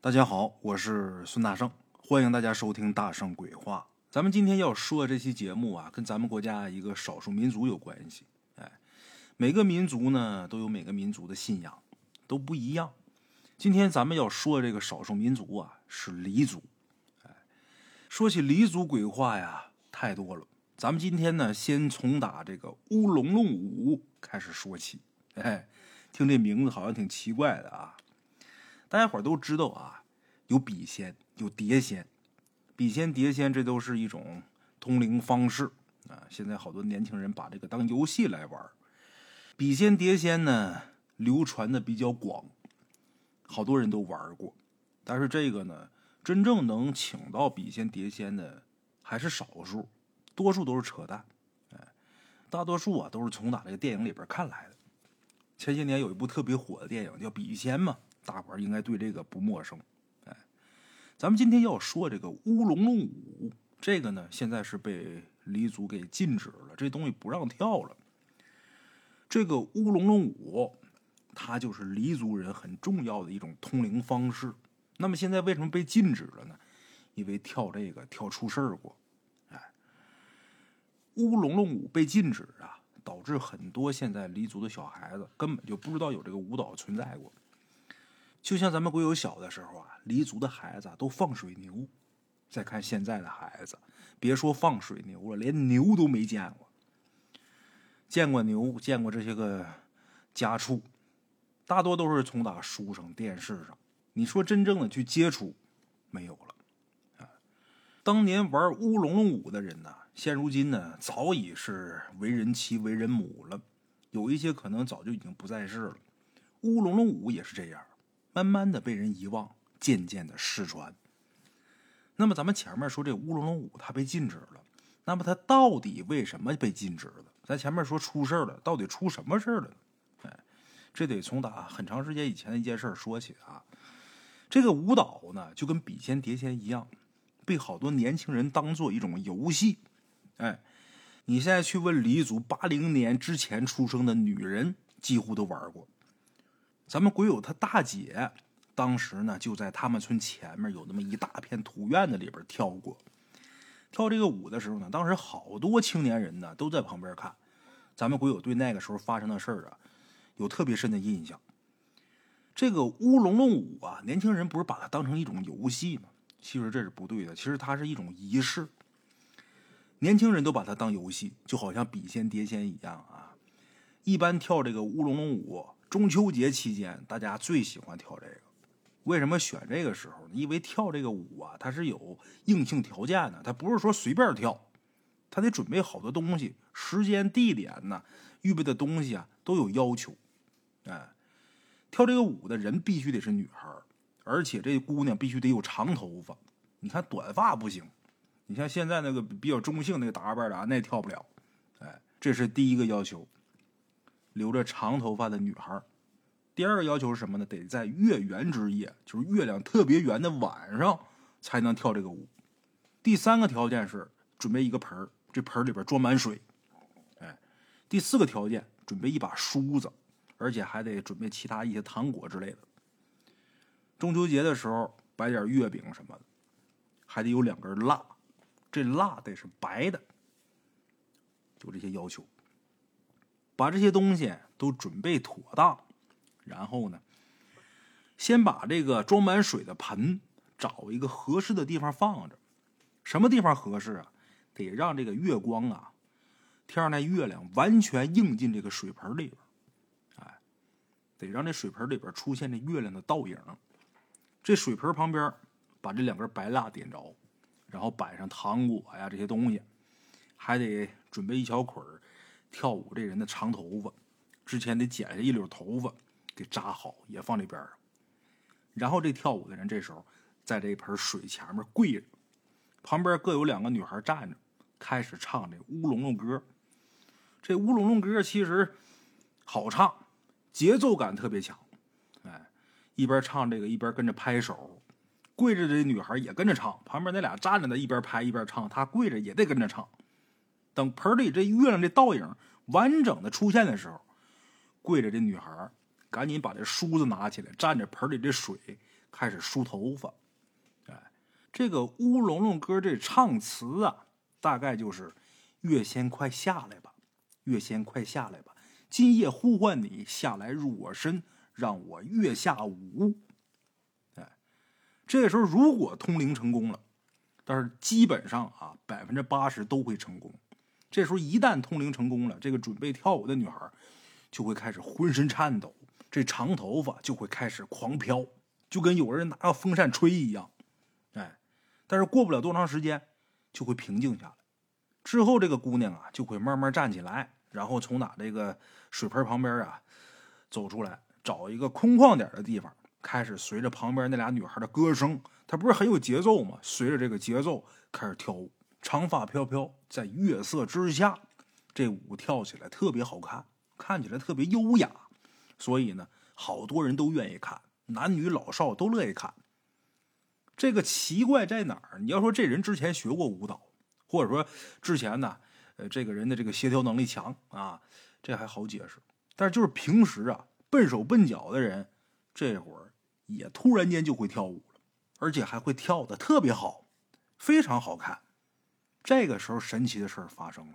大家好，我是孙大圣，欢迎大家收听《大圣鬼话》。咱们今天要说这期节目啊，跟咱们国家一个少数民族有关系。哎，每个民族呢都有每个民族的信仰，都不一样。今天咱们要说这个少数民族啊，是黎族。哎，说起黎族鬼话呀，太多了。咱们今天呢，先从打这个乌龙龙舞开始说起。哎，听这名字好像挺奇怪的啊。大家伙都知道啊，有笔仙，有碟仙，笔仙、碟仙，这都是一种通灵方式啊。现在好多年轻人把这个当游戏来玩。笔仙、碟仙呢，流传的比较广，好多人都玩过。但是这个呢，真正能请到笔仙、碟仙的还是少数，多数都是扯淡。哎，大多数啊都是从哪这个电影里边看来的。前些年有一部特别火的电影叫《笔仙》嘛。大伙儿应该对这个不陌生，哎，咱们今天要说这个乌龙龙舞，这个呢现在是被黎族给禁止了，这东西不让跳了。这个乌龙龙舞，它就是黎族人很重要的一种通灵方式。那么现在为什么被禁止了呢？因为跳这个跳出事儿过，哎，乌龙龙舞被禁止啊，导致很多现在黎族的小孩子根本就不知道有这个舞蹈存在过。就像咱们国有小的时候啊，黎族的孩子都放水牛。再看现在的孩子，别说放水牛了，连牛都没见过。见过牛，见过这些个家畜，大多都是从打书上、电视上。你说真正的去接触，没有了。啊，当年玩乌龙龙舞的人呢，现如今呢，早已是为人妻、为人母了。有一些可能早就已经不在世了。乌龙龙舞也是这样。慢慢的被人遗忘，渐渐的失传。那么咱们前面说这乌龙龙舞它被禁止了，那么它到底为什么被禁止了？咱前面说出事了，到底出什么事了呢？哎，这得从打很长时间以前的一件事说起啊。这个舞蹈呢，就跟笔仙碟仙一样，被好多年轻人当做一种游戏。哎，你现在去问黎族八零年之前出生的女人，几乎都玩过。咱们鬼友他大姐，当时呢就在他们村前面有那么一大片土院子里边跳过，跳这个舞的时候呢，当时好多青年人呢都在旁边看。咱们鬼友对那个时候发生的事儿啊，有特别深的印象。这个乌龙龙舞啊，年轻人不是把它当成一种游戏吗？其实这是不对的，其实它是一种仪式。年轻人都把它当游戏，就好像笔仙碟仙一样啊。一般跳这个乌龙龙舞。中秋节期间，大家最喜欢跳这个。为什么选这个时候呢？因为跳这个舞啊，它是有硬性条件的，它不是说随便跳，它得准备好多东西，时间、地点呢，预备的东西啊都有要求。哎，跳这个舞的人必须得是女孩，而且这姑娘必须得有长头发。你看短发不行，你像现在那个比较中性那个打扮的啊，那跳不了。哎，这是第一个要求。留着长头发的女孩。第二个要求是什么呢？得在月圆之夜，就是月亮特别圆的晚上，才能跳这个舞。第三个条件是准备一个盆儿，这盆里边装满水。哎，第四个条件准备一把梳子，而且还得准备其他一些糖果之类的。中秋节的时候摆点月饼什么的，还得有两根蜡，这蜡得是白的。就这些要求。把这些东西都准备妥当，然后呢，先把这个装满水的盆找一个合适的地方放着。什么地方合适啊？得让这个月光啊，天上那月亮完全映进这个水盆里边。哎，得让这水盆里边出现这月亮的倒影。这水盆旁边把这两根白蜡点着，然后摆上糖果呀这些东西，还得准备一小捆儿。跳舞这人的长头发，之前得剪下一绺头发，给扎好，也放这边。然后这跳舞的人这时候在这盆水前面跪着，旁边各有两个女孩站着，开始唱这乌龙龙歌。这乌龙龙歌其实好唱，节奏感特别强。哎，一边唱这个一边跟着拍手，跪着这女孩也跟着唱，旁边那俩站着的一边拍一边唱，她跪着也得跟着唱。等盆里这月亮这倒影完整的出现的时候，跪着这女孩赶紧把这梳子拿起来，蘸着盆里这水，开始梳头发。哎，这个乌龙龙歌这唱词啊，大概就是“月仙快下来吧，月仙快下来吧，今夜呼唤你下来入我身，让我月下舞。”哎，这时候如果通灵成功了，但是基本上啊，百分之八十都会成功。这时候一旦通灵成功了，这个准备跳舞的女孩就会开始浑身颤抖，这长头发就会开始狂飘，就跟有人拿个风扇吹一样。哎，但是过不了多长时间就会平静下来。之后这个姑娘啊就会慢慢站起来，然后从哪这个水盆旁边啊走出来，找一个空旷点的地方，开始随着旁边那俩女孩的歌声，她不是很有节奏吗？随着这个节奏开始跳舞。长发飘飘，在月色之下，这舞跳起来特别好看，看起来特别优雅，所以呢，好多人都愿意看，男女老少都乐意看。这个奇怪在哪儿？你要说这人之前学过舞蹈，或者说之前呢，呃，这个人的这个协调能力强啊，这还好解释。但是就是平时啊，笨手笨脚的人，这会儿也突然间就会跳舞了，而且还会跳的特别好，非常好看。这个时候，神奇的事儿发生了。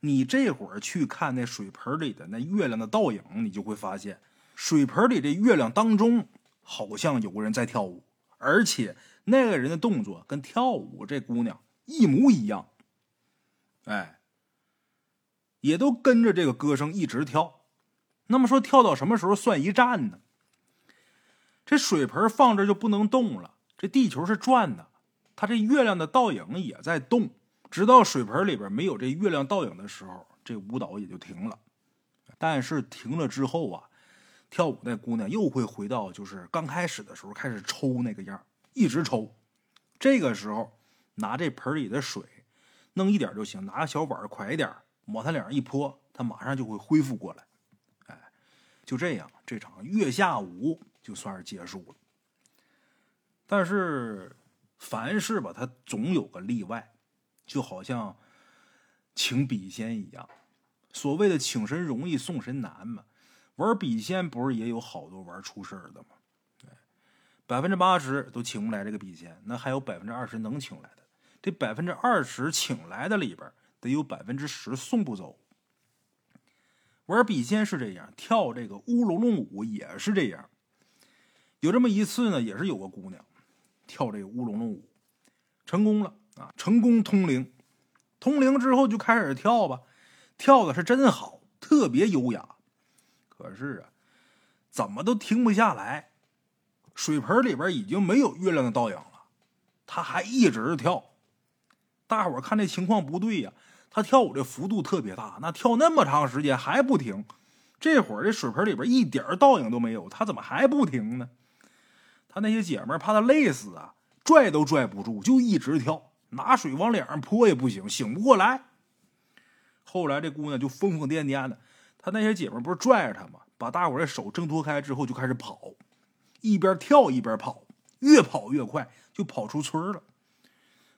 你这会儿去看那水盆里的那月亮的倒影，你就会发现，水盆里这月亮当中好像有个人在跳舞，而且那个人的动作跟跳舞这姑娘一模一样。哎，也都跟着这个歌声一直跳。那么说，跳到什么时候算一站呢？这水盆放这就不能动了，这地球是转的。他这月亮的倒影也在动，直到水盆里边没有这月亮倒影的时候，这舞蹈也就停了。但是停了之后啊，跳舞那姑娘又会回到就是刚开始的时候开始抽那个样，一直抽。这个时候拿这盆里的水弄一点就行，拿个小碗快一点，往他脸上一泼，他马上就会恢复过来。哎，就这样，这场月下舞就算是结束了。但是。凡事吧，它总有个例外，就好像请笔仙一样。所谓的请神容易送神难嘛，玩笔仙不是也有好多玩出事儿的吗？百分之八十都请不来这个笔仙，那还有百分之二十能请来的。这百分之二十请来的里边，得有百分之十送不走。玩笔仙是这样，跳这个乌龙龙舞也是这样。有这么一次呢，也是有个姑娘。跳这个乌龙龙舞，成功了啊！成功通灵，通灵之后就开始跳吧，跳的是真好，特别优雅。可是啊，怎么都停不下来。水盆里边已经没有月亮的倒影了，他还一直跳。大伙看这情况不对呀，他跳舞的幅度特别大，那跳那么长时间还不停。这会儿这水盆里边一点倒影都没有，他怎么还不停呢？他那些姐们怕他累死啊，拽都拽不住，就一直跳，拿水往脸上泼也不行，醒不过来。后来这姑娘就疯疯癫癫的，他那些姐们不是拽着她吗？把大伙的手挣脱开之后就开始跑，一边跳一边跑，越跑越快，就跑出村了。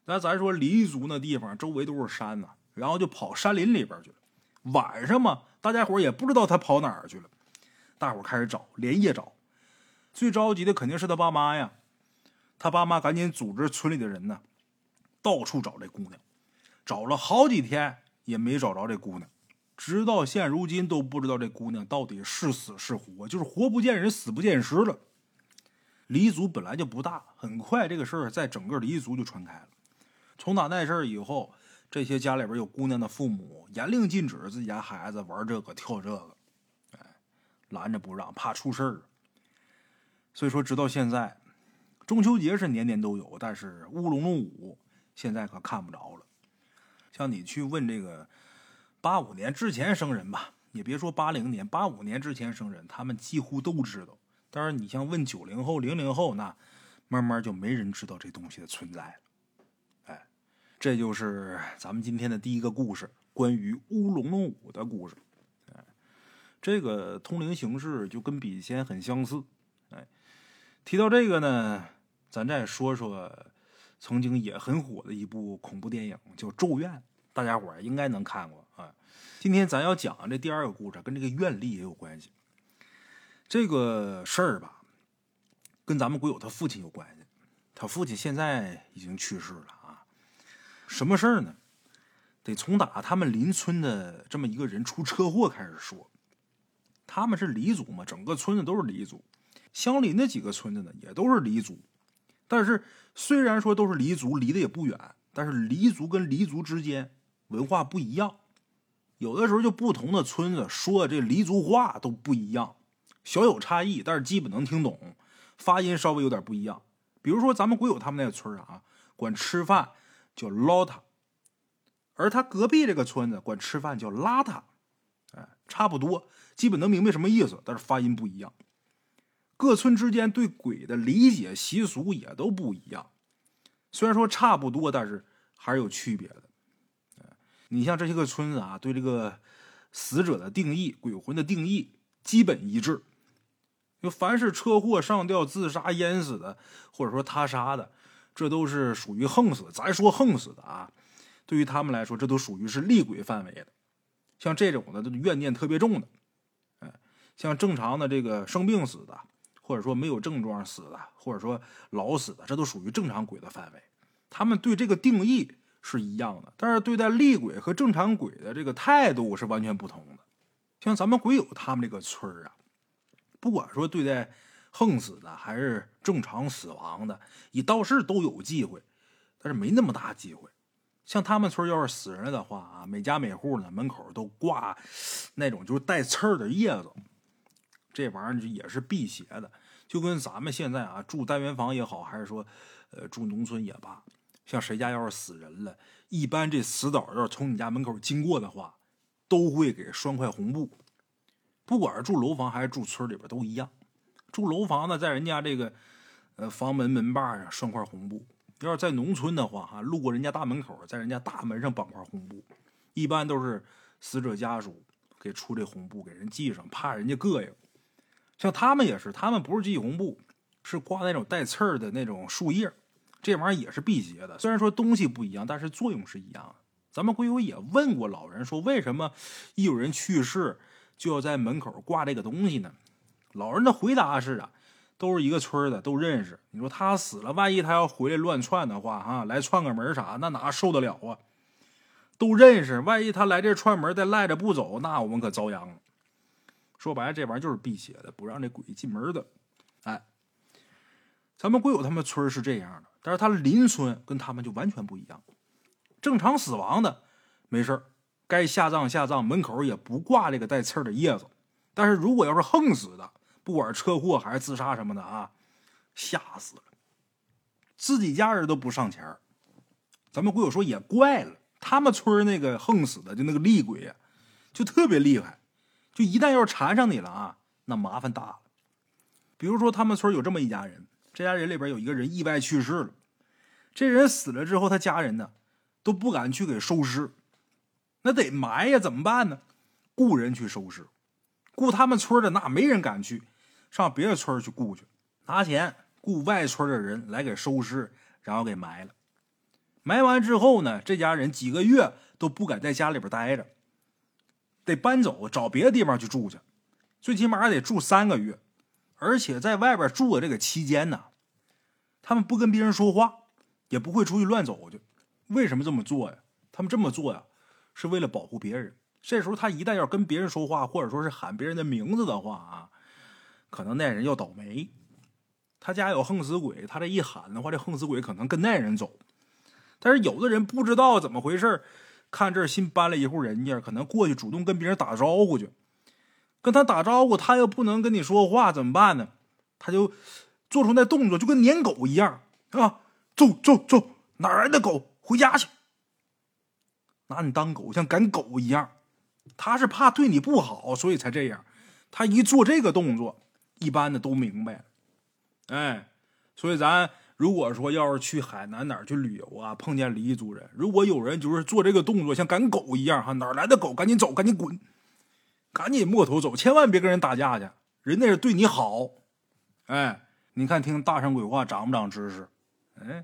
那咱说黎族那地方周围都是山呐，然后就跑山林里边去了。晚上嘛，大家伙也不知道他跑哪儿去了，大伙开始找，连夜找。最着急的肯定是他爸妈呀，他爸妈赶紧组织村里的人呢，到处找这姑娘，找了好几天也没找着这姑娘，直到现如今都不知道这姑娘到底是死是活，就是活不见人，死不见尸了。黎族本来就不大，很快这个事儿在整个黎族就传开了。从打那事儿以后，这些家里边有姑娘的父母严令禁止自己家孩子玩这个跳这个，哎，拦着不让，怕出事儿。所以说，直到现在，中秋节是年年都有，但是乌龙龙舞现在可看不着了。像你去问这个八五年之前生人吧，也别说八零年，八五年之前生人，他们几乎都知道。但是你像问九零后、零零后，那慢慢就没人知道这东西的存在了。哎，这就是咱们今天的第一个故事，关于乌龙龙舞的故事。哎，这个通灵形式就跟笔仙很相似。提到这个呢，咱再说说曾经也很火的一部恐怖电影，叫《咒怨》，大家伙应该能看过啊。今天咱要讲这第二个故事，跟这个怨力也有关系。这个事儿吧，跟咱们鬼友他父亲有关系。他父亲现在已经去世了啊。什么事儿呢？得从打他们邻村的这么一个人出车祸开始说。他们是黎族嘛，整个村子都是黎族，相邻的几个村子呢也都是黎族。但是虽然说都是黎族，离得也不远，但是黎族跟黎族之间文化不一样，有的时候就不同的村子说的这黎族话都不一样，小有差异，但是基本能听懂，发音稍微有点不一样。比如说咱们鬼友他们那个村啊，管吃饭叫捞他，而他隔壁这个村子管吃饭叫拉他，哎，差不多，基本能明白什么意思，但是发音不一样。各村之间对鬼的理解习俗也都不一样，虽然说差不多，但是还是有区别的。你像这些个村子啊，对这个死者的定义、鬼魂的定义基本一致。就凡是车祸、上吊、自杀、淹死的，或者说他杀的，这都是属于横死。咱说横死的啊，对于他们来说，这都属于是厉鬼范围的。像这种的，都怨念特别重的。哎，像正常的这个生病死的。或者说没有症状死的，或者说老死的，这都属于正常鬼的范围。他们对这个定义是一样的，但是对待厉鬼和正常鬼的这个态度是完全不同的。像咱们鬼友他们这个村啊，不管说对待横死的还是正常死亡的，你倒是都有机会，但是没那么大机会。像他们村要是死人了的话啊，每家每户呢门口都挂那种就是带刺儿的叶子。这玩意儿也是辟邪的，就跟咱们现在啊住单元房也好，还是说，呃住农村也罢，像谁家要是死人了，一般这死倒要是从你家门口经过的话，都会给拴块红布。不管是住楼房还是住村里边都一样。住楼房呢，在人家这个呃房门门把上拴块红布；要是在农村的话，哈，路过人家大门口，在人家大门上绑块红布，一般都是死者家属给出这红布给人系上，怕人家膈应。像他们也是，他们不是系红布，是挂那种带刺儿的那种树叶，这玩意儿也是辟邪的。虽然说东西不一样，但是作用是一样的。咱们鬼友也问过老人，说为什么一有人去世就要在门口挂这个东西呢？老人的回答是啊，都是一个村的，都认识。你说他死了，万一他要回来乱窜的话，哈，来串个门啥，那哪受得了啊？都认识，万一他来这串门再赖着不走，那我们可遭殃了。说白了，这玩意儿就是辟邪的，不让这鬼进门的。哎，咱们鬼友他们村是这样的，但是他邻村跟他们就完全不一样。正常死亡的没事该下葬下葬，门口也不挂这个带刺的叶子。但是如果要是横死的，不管车祸还是自杀什么的啊，吓死了，自己家人都不上前咱们鬼友说也怪了，他们村那个横死的就那个厉鬼呀，就特别厉害。就一旦要是缠上你了啊，那麻烦大了。比如说，他们村有这么一家人，这家人里边有一个人意外去世了。这人死了之后，他家人呢都不敢去给收尸，那得埋呀，怎么办呢？雇人去收尸，雇他们村的那没人敢去，上别的村去雇去，拿钱雇外村的人来给收尸，然后给埋了。埋完之后呢，这家人几个月都不敢在家里边待着。得搬走，找别的地方去住去，最起码得住三个月，而且在外边住的这个期间呢，他们不跟别人说话，也不会出去乱走去。为什么这么做呀？他们这么做呀，是为了保护别人。这时候他一旦要跟别人说话，或者说是喊别人的名字的话啊，可能那人要倒霉。他家有横死鬼，他这一喊的话，这横死鬼可能跟那人走。但是有的人不知道怎么回事看这儿新搬了一户人家，可能过去主动跟别人打招呼去，跟他打招呼，他又不能跟你说话，怎么办呢？他就做出那动作，就跟撵狗一样啊！走走走，哪来的狗？回家去！拿你当狗，像赶狗一样。他是怕对你不好，所以才这样。他一做这个动作，一般的都明白。哎，所以咱。如果说要是去海南哪儿去旅游啊，碰见黎族人，如果有人就是做这个动作像赶狗一样哈，哪来的狗？赶紧走，赶紧滚，赶紧摸头走，千万别跟人打架去，人那是对你好。哎，你看听大山鬼话长不长知识？哎，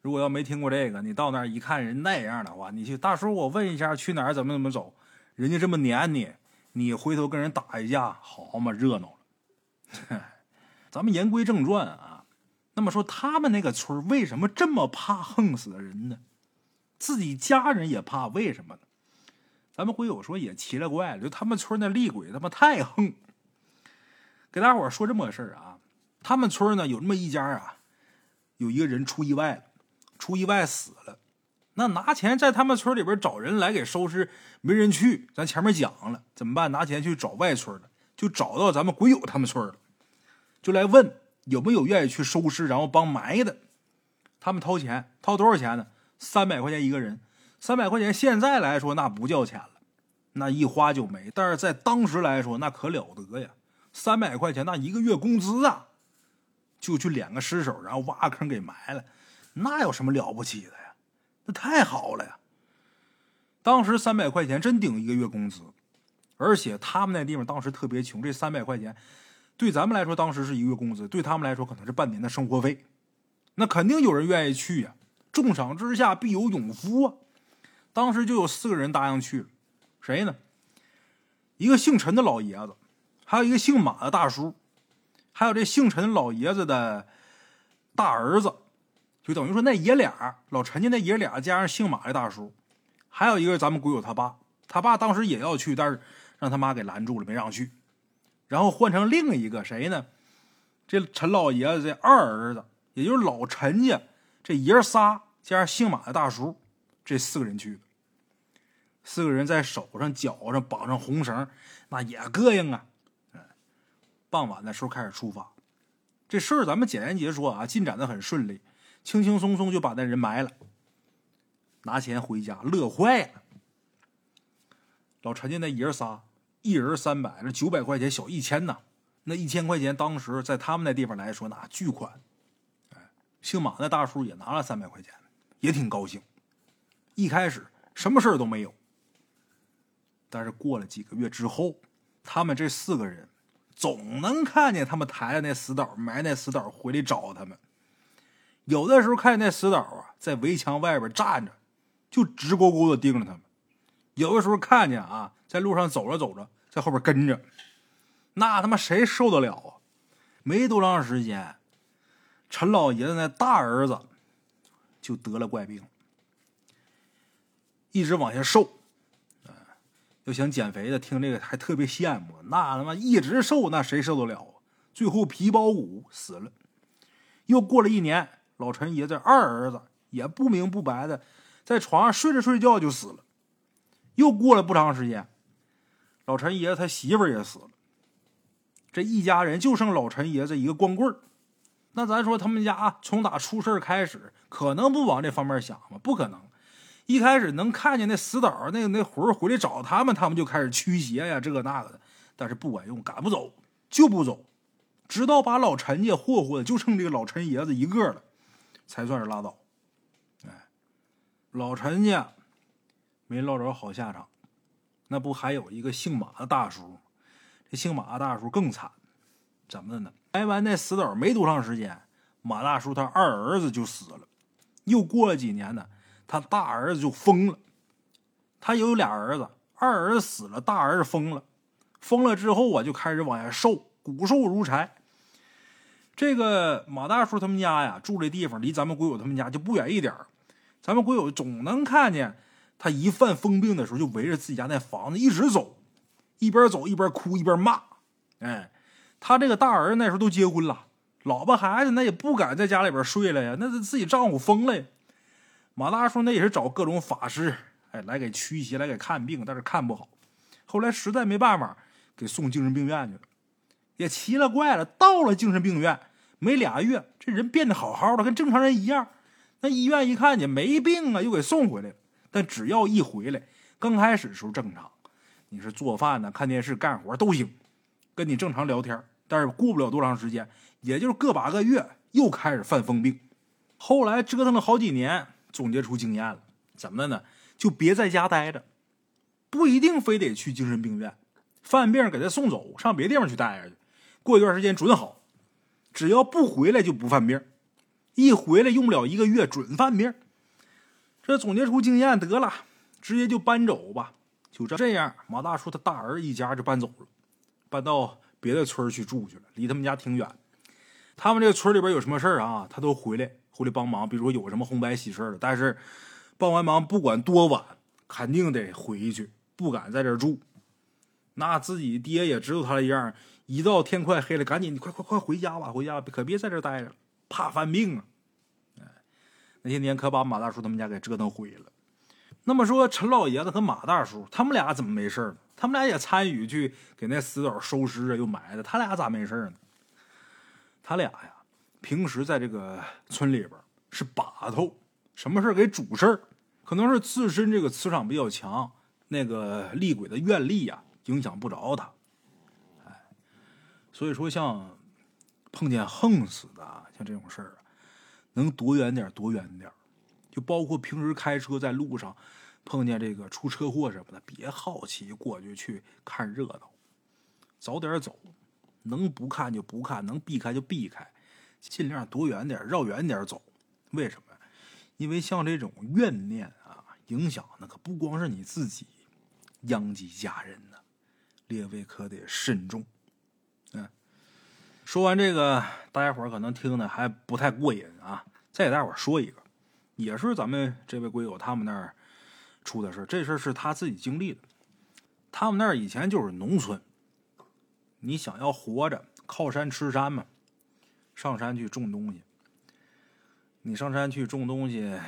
如果要没听过这个，你到那儿一看人那样的话，你去大叔，我问一下去哪儿怎么怎么走？人家这么撵你，你回头跟人打一架，好嘛热闹了。咱们言归正传啊。那么说，他们那个村为什么这么怕横死的人呢？自己家人也怕，为什么呢？咱们会友说也奇了怪了，就他们村那厉鬼他妈太横。给大伙说这么个事儿啊，他们村呢有那么一家啊，有一个人出意外了，出意外死了。那拿钱在他们村里边找人来给收尸，没人去。咱前面讲了，怎么办？拿钱去找外村的，就找到咱们鬼友他们村了，就来问有没有愿意去收尸，然后帮埋的。他们掏钱，掏多少钱呢？三百块钱一个人。三百块钱现在来说那不叫钱了，那一花就没。但是在当时来说那可了得呀，三百块钱那一个月工资啊，就去敛个尸首，然后挖坑给埋了，那有什么了不起的呀？那？太好了呀！当时三百块钱真顶一个月工资，而且他们那地方当时特别穷，这三百块钱对咱们来说当时是一个月工资，对他们来说可能是半年的生活费。那肯定有人愿意去呀！重赏之下必有勇夫啊！当时就有四个人答应去了，谁呢？一个姓陈的老爷子，还有一个姓马的大叔，还有这姓陈老爷子的大儿子。就等于说那爷俩，老陈家那爷俩加上姓马的大叔，还有一个咱们鬼友他爸，他爸当时也要去，但是让他妈给拦住了，没让去。然后换成另一个谁呢？这陈老爷子这二儿子，也就是老陈家这爷仨加上姓马的大叔，这四个人去的。四个人在手上、脚上绑上红绳，那也膈应啊！傍晚的时候开始出发，这事儿咱们简言结说啊，进展的很顺利。轻轻松松就把那人埋了，拿钱回家，乐坏了。老陈家那爷仨，一人三百，那九百块钱小一千呐。那一千块钱当时在他们那地方来说，那巨款。哎，姓马那大叔也拿了三百块钱，也挺高兴。一开始什么事儿都没有，但是过了几个月之后，他们这四个人总能看见他们抬着那死岛埋那死岛回来找他们。有的时候看见那死岛啊，在围墙外边站着，就直勾勾的盯着他们；有的时候看见啊，在路上走着走着，在后边跟着，那他妈谁受得了啊？没多长时间，陈老爷子那大儿子就得了怪病，一直往下瘦。要想减肥的，听这个还特别羡慕。那他妈一直瘦，那谁受得了啊？最后皮包骨死了。又过了一年。老陈爷这二儿子也不明不白的，在床上睡着睡觉就死了。又过了不长时间，老陈爷他媳妇也死了。这一家人就剩老陈爷子一个光棍那咱说他们家从打出事开始，可能不往这方面想吗？不可能。一开始能看见那死岛那那魂回来找他们，他们就开始驱邪呀，这个那个的。但是不管用，赶不走就不走，直到把老陈家霍霍的就剩这个老陈爷子一个了。才算是拉倒，哎，老陈家没落着好下场，那不还有一个姓马的大叔？这姓马的大叔更惨，怎么的呢？挨完那死斗没多长时间，马大叔他二儿子就死了。又过了几年呢，他大儿子就疯了。他有俩儿子，二儿子死了，大儿子疯了。疯了之后啊，就开始往下瘦，骨瘦如柴。这个马大叔他们家呀，住这地方离咱们鬼友他们家就不远一点咱们鬼友总能看见他一犯疯病的时候，就围着自己家那房子一直走，一边走一边哭一边骂。哎，他这个大儿子那时候都结婚了，老婆孩子那也不敢在家里边睡了呀，那是自己丈夫疯了呀。马大叔那也是找各种法师，哎，来给驱邪，来给看病，但是看不好。后来实在没办法，给送精神病院去了。也奇了怪了，到了精神病院。没俩月，这人变得好好的，跟正常人一样。那医院一看见没病啊，又给送回来了。但只要一回来，刚开始时候正常，你是做饭呢、看电视、干活都行，跟你正常聊天。但是过不了多长时间，也就是个把个月，又开始犯疯病。后来折腾了好几年，总结出经验了，怎么的呢？就别在家待着，不一定非得去精神病院，犯病给他送走，上别地方去待着去。过一段时间准好。只要不回来就不犯病，一回来用不了一个月准犯病。这总结出经验得了，直接就搬走吧。就这样，马大叔他大儿一家就搬走了，搬到别的村去住去了，离他们家挺远。他们这个村里边有什么事儿啊，他都回来回来帮忙。比如说有什么红白喜事的，但是帮完忙不管多晚，肯定得回去，不敢在这儿住。那自己爹也知道他的样一到天快黑了，赶紧快快快回家吧，回家可别在这儿待着，怕犯病啊！那些年可把马大叔他们家给折腾毁了。那么说，陈老爷子和马大叔他们俩怎么没事呢？他们俩也参与去给那死狗收尸啊，又埋的，他俩咋没事呢？他俩呀，平时在这个村里边是把头，什么事给主事儿。可能是自身这个磁场比较强，那个厉鬼的愿力呀，影响不着他。哎，所以说像碰见横死的，像这种事儿啊，能躲远点躲远点就包括平时开车在路上碰见这个出车祸什么的，别好奇过去去看热闹，早点走。能不看就不看，能避开就避开，尽量躲远点，绕远点走。为什么？因为像这种怨念啊，影响那可不光是你自己，殃及家人呢。列位可得慎重。说完这个，大家伙可能听的还不太过瘾啊。再给大伙说一个，也是咱们这位龟友他们那儿出的事这事是他自己经历的。他们那儿以前就是农村。你想要活着，靠山吃山嘛，上山去种东西。你上山去种东西，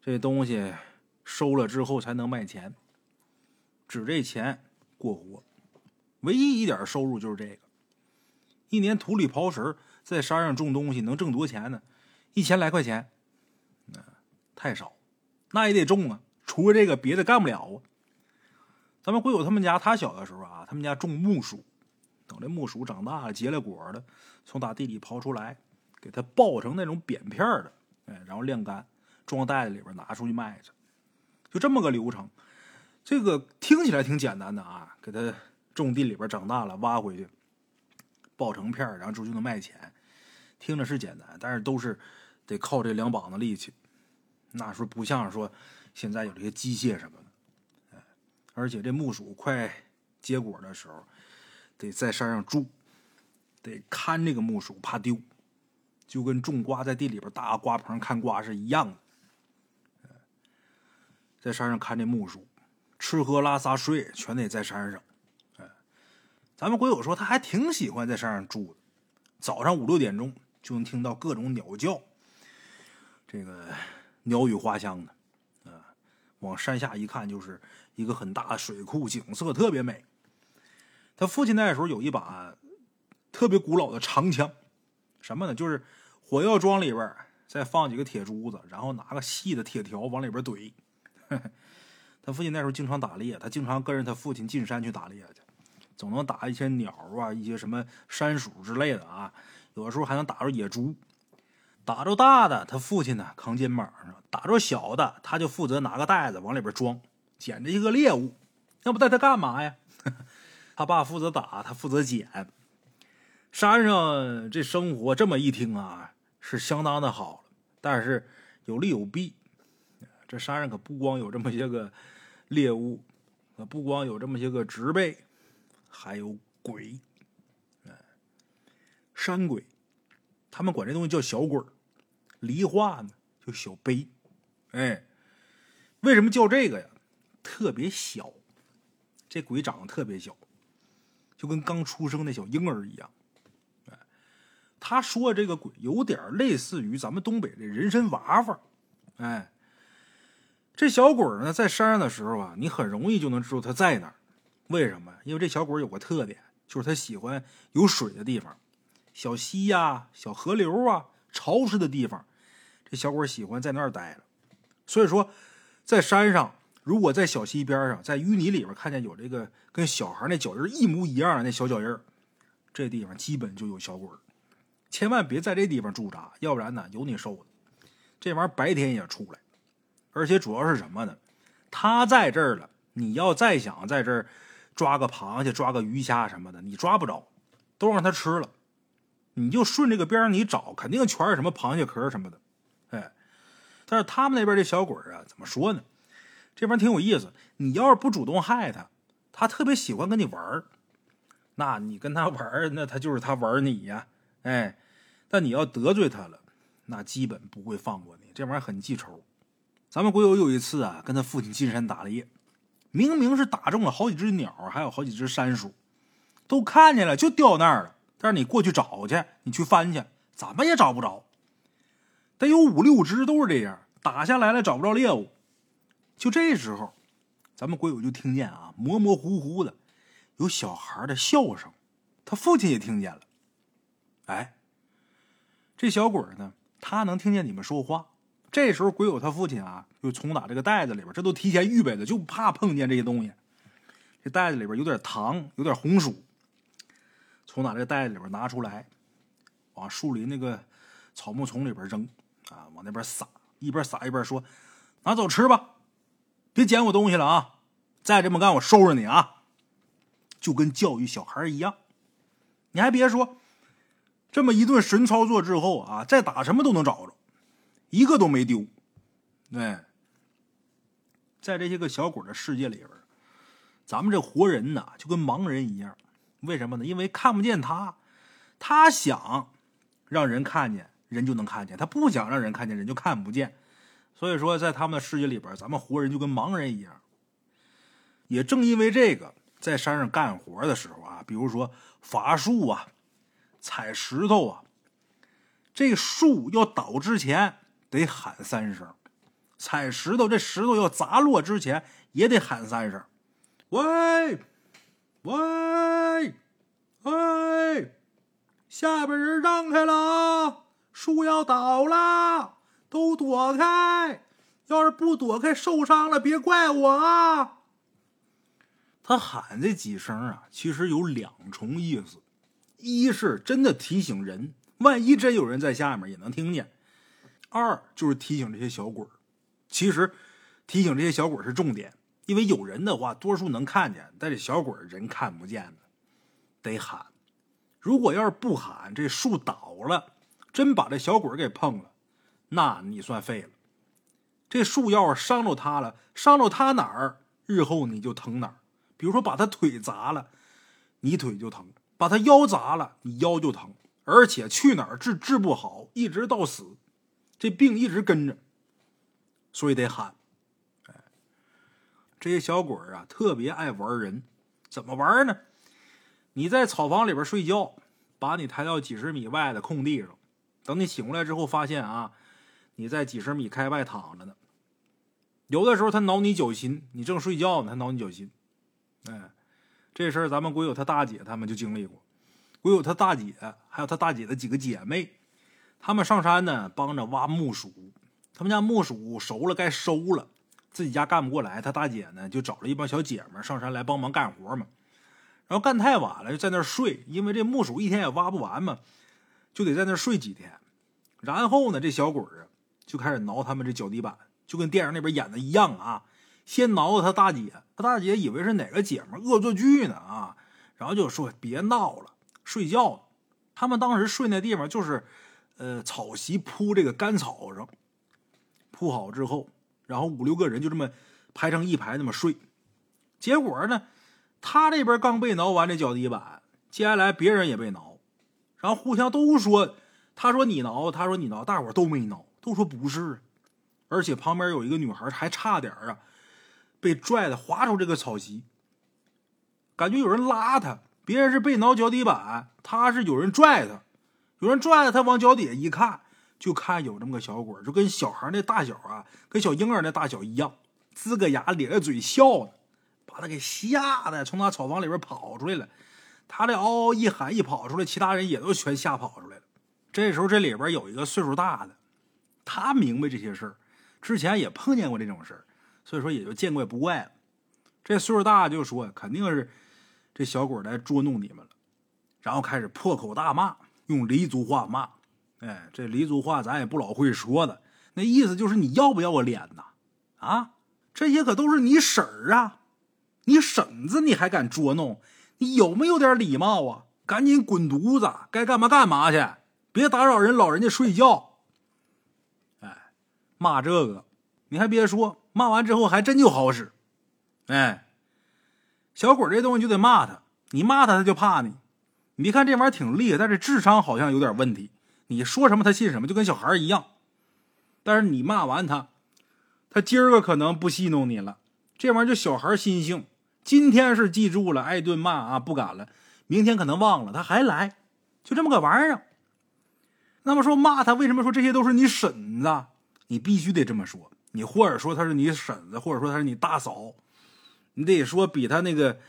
这东西收了之后才能卖钱，指这钱过活。唯一一点收入就是这个。一年土里刨食，在山上种东西能挣多钱呢？一千来块钱，太少，那也得种啊。除了这个，别的干不了啊。咱们会友他们家，他小的时候啊，他们家种木薯。等这木薯长大了，结了果了，从大地里刨出来，给它爆成那种扁片的，哎，然后晾干，装袋子里边拿出去卖去，就这么个流程。这个听起来挺简单的啊，给它种地里边长大了，挖回去，爆成片然后之后就能卖钱。听着是简单，但是都是得靠这两膀子力气。那时候不像说现在有这些机械什么的，哎，而且这木薯快结果的时候。得在山上住，得看这个木薯，怕丢，就跟种瓜在地里边搭瓜棚看瓜是一样的。在山上看这木薯，吃喝拉撒睡全得在山上。咱们鬼友说他还挺喜欢在山上住的，早上五六点钟就能听到各种鸟叫，这个鸟语花香的。啊，往山下一看就是一个很大的水库，景色特别美。他父亲那时候有一把特别古老的长枪，什么呢？就是火药桩里边再放几个铁珠子，然后拿个细的铁条往里边怼。他父亲那时候经常打猎，他经常跟着他父亲进山去打猎去，总能打一些鸟啊，一些什么山鼠之类的啊，有的时候还能打着野猪。打着大的，他父亲呢扛肩膀上；打着小的，他就负责拿个袋子往里边装，捡着一个猎物。要不带他干嘛呀？他爸负责打，他负责捡。山上这生活这么一听啊，是相当的好但是有利有弊。这山上可不光有这么些个猎物，可不光有这么些个植被，还有鬼。哎山鬼，他们管这东西叫小鬼梨话呢就小悲。哎，为什么叫这个呀？特别小，这鬼长得特别小。就跟刚出生的小婴儿一样，哎，他说这个鬼有点类似于咱们东北的人参娃娃，哎，这小鬼呢在山上的时候啊，你很容易就能知道他在哪儿。为什么？因为这小鬼有个特点，就是他喜欢有水的地方，小溪呀、小河流啊、潮湿的地方，这小鬼喜欢在那儿待着。所以说，在山上。如果在小溪边上，在淤泥里边看见有这个跟小孩那脚印一模一样的那小脚印这地方基本就有小鬼千万别在这地方驻扎，要不然呢有你受的。这玩意儿白天也出来，而且主要是什么呢？他在这儿了，你要再想在这儿抓个螃蟹、抓个鱼虾什么的，你抓不着，都让他吃了。你就顺这个边你找，肯定全是什么螃蟹壳什么的。哎，但是他们那边这小鬼啊，怎么说呢？这玩意挺有意思，你要是不主动害他，他特别喜欢跟你玩那你跟他玩那他就是他玩你呀。哎，但你要得罪他了，那基本不会放过你。这玩意儿很记仇。咱们鬼友有一次啊，跟他父亲进山打猎，明明是打中了好几只鸟，还有好几只山鼠，都看见了，就掉那儿了。但是你过去找去，你去翻去，怎么也找不着。得有五六只都是这样，打下来了找不着猎物。就这时候，咱们鬼友就听见啊，模模糊糊的有小孩的笑声，他父亲也听见了。哎，这小鬼呢，他能听见你们说话。这时候，鬼友他父亲啊，就从打这个袋子里边，这都提前预备的，就怕碰见这些东西。这袋子里边有点糖，有点红薯。从哪这袋子里边拿出来，往树林那个草木丛里边扔，啊，往那边撒，一边撒一边说：“拿走吃吧，别捡我东西了啊！再这么干，我收拾你啊！”就跟教育小孩一样。你还别说，这么一顿神操作之后啊，再打什么都能找着，一个都没丢。哎，在这些个小鬼的世界里边，咱们这活人呐，就跟盲人一样。为什么呢？因为看不见他，他想让人看见，人就能看见；他不想让人看见，人就看不见。所以说，在他们的世界里边，咱们活人就跟盲人一样。也正因为这个，在山上干活的时候啊，比如说伐树啊、采石头啊，这树要倒之前得喊三声；踩石头，这石头要砸落之前也得喊三声。喂！喂，喂，下边人让开了啊，树要倒了，都躲开！要是不躲开，受伤了别怪我啊！他喊这几声啊，其实有两重意思：一是真的提醒人，万一真有人在下面也能听见；二就是提醒这些小鬼其实提醒这些小鬼是重点。因为有人的话，多数能看见，但这小鬼人看不见的，得喊。如果要是不喊，这树倒了，真把这小鬼给碰了，那你算废了。这树要是伤着他了，伤着他哪儿，日后你就疼哪儿。比如说把他腿砸了，你腿就疼；把他腰砸了，你腰就疼。而且去哪儿治治不好，一直到死，这病一直跟着，所以得喊。这些小鬼啊，特别爱玩人，怎么玩呢？你在草房里边睡觉，把你抬到几十米外的空地上，等你醒过来之后，发现啊，你在几十米开外躺着呢。有的时候他挠你脚心，你正睡觉呢，他挠你脚心。哎，这事儿咱们鬼友他大姐他们就经历过。鬼友他大姐还有他大姐的几个姐妹，他们上山呢，帮着挖木薯。他们家木薯熟了，该收了。自己家干不过来，他大姐呢就找了一帮小姐们上山来帮忙干活嘛。然后干太晚了，就在那睡，因为这木薯一天也挖不完嘛，就得在那睡几天。然后呢，这小鬼啊就开始挠他们这脚底板，就跟电影里边演的一样啊。先挠他大姐，他大姐以为是哪个姐们恶作剧呢啊，然后就说别闹了，睡觉。他们当时睡那地方就是，呃，草席铺这个干草上，铺好之后。然后五六个人就这么排成一排，那么睡。结果呢，他这边刚被挠完这脚底板，接下来别人也被挠，然后互相都说，他说你挠，他说你挠，大伙都没挠，都说不是。而且旁边有一个女孩还差点啊，被拽的滑出这个草席，感觉有人拉他。别人是被挠脚底板，他是有人拽他，有人拽着他往脚底下一看。就看有这么个小鬼，就跟小孩那大小啊，跟小婴儿那大小一样，呲个牙咧个嘴笑呢，把他给吓得从他草房里边跑出来了。他这嗷嗷一喊一跑出来，其他人也都全吓跑出来了。这时候这里边有一个岁数大的，他明白这些事儿，之前也碰见过这种事儿，所以说也就见怪不怪了。这岁数大就说肯定是这小鬼来捉弄你们了，然后开始破口大骂，用黎族话骂。哎，这黎族话咱也不老会说的，那意思就是你要不要我脸呐？啊，这些可都是你婶儿啊，你婶子你还敢捉弄？你有没有点礼貌啊？赶紧滚犊子，该干嘛干嘛去，别打扰人老人家睡觉。哎，骂这个，你还别说，骂完之后还真就好使。哎，小鬼这东西就得骂他，你骂他他就怕你。你别看这玩意儿挺厉害，但是智商好像有点问题。你说什么他信什么，就跟小孩一样。但是你骂完他，他今儿个可能不戏弄你了。这玩意儿就小孩心性，今天是记住了，挨顿骂啊，不敢了。明天可能忘了，他还来，就这么个玩意儿。那么说骂他，为什么说这些都是你婶子？你必须得这么说，你或者说他是你婶子，或者说他是你大嫂，你得说比他那个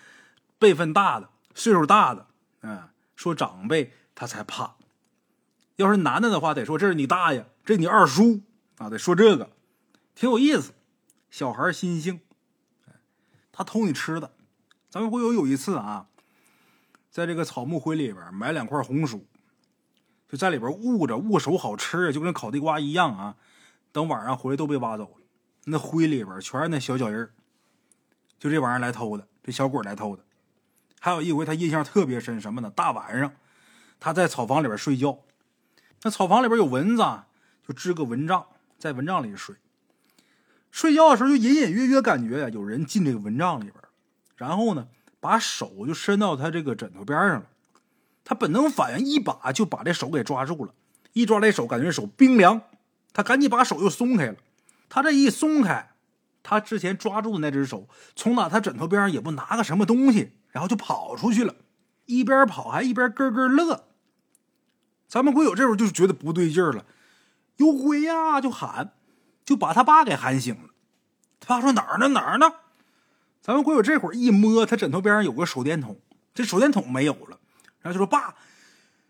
辈分大的、岁数大的，嗯，说长辈他才怕。要是男的的话，得说这是你大爷，这你二叔啊，得说这个，挺有意思。小孩心性，他偷你吃的。咱们会有有一次啊，在这个草木灰里边买两块红薯，就在里边捂着，捂手好吃，就跟烤地瓜一样啊。等晚上回来都被挖走了，那灰里边全是那小脚印儿，就这玩意儿来偷的，这小鬼来偷的。还有一回他印象特别深，什么呢？大晚上他在草房里边睡觉，那草房里边有蚊子，就支个蚊帐，在蚊帐里睡。睡觉的时候就隐隐约约感觉，有人进这个蚊帐里边，然后呢，把手就伸到他这个枕头边上了。他本能反应一把就把这手给抓住了，一抓这手，感觉手冰凉。他赶紧把手又松开了，他这一松开，他之前抓住的那只手从哪他枕头边上也不拿个什么东西，然后就跑出去了，一边跑还一边咯咯乐。咱们鬼友这会儿就觉得不对劲了，有鬼呀！就喊，就把他爸给喊醒了。他爸说哪儿呢？哪儿呢？咱们鬼友这会儿一摸，他枕头边上有个手电筒，这手电筒没有了，然后就说爸，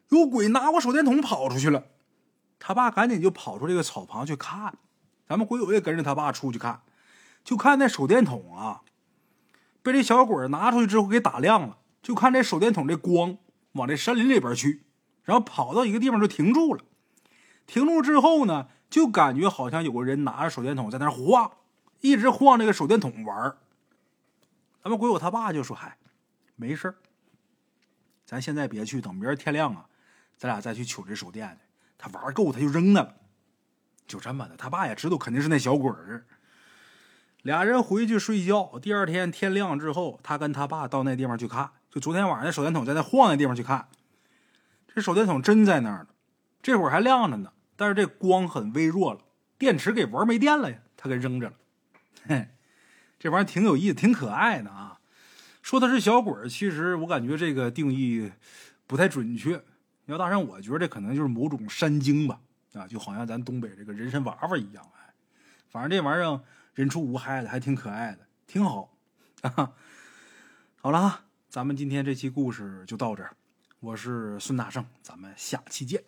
有鬼拿我手电筒跑出去了。他爸赶紧就跑出这个草旁去看，咱们鬼友也跟着他爸出去看，就看那手电筒啊，被这小鬼拿出去之后给打亮了。就看这手电筒这光往这山林里边去，然后跑到一个地方就停住了。停住之后呢，就感觉好像有个人拿着手电筒在那晃，一直晃这个手电筒玩。咱们鬼友他爸就说：“嗨，没事咱现在别去，等明儿天亮啊，咱俩再去取这手电去。”他玩够，他就扔那了，就这么的。他爸也知道肯定是那小鬼儿。俩人回去睡觉。第二天天亮之后，他跟他爸到那地方去看，就昨天晚上那手电筒在那晃的地方去看。这手电筒真在那儿呢，这会儿还亮着呢，但是这光很微弱了，电池给玩没电了呀，他给扔着了。嘿，这玩意儿挺有意思，挺可爱的啊。说他是小鬼其实我感觉这个定义不太准确。要大山，我觉得这可能就是某种山精吧，啊，就好像咱东北这个人参娃娃一样，哎，反正这玩意儿人畜无害的，还挺可爱的，挺好。好了啊，咱们今天这期故事就到这儿，我是孙大圣，咱们下期见。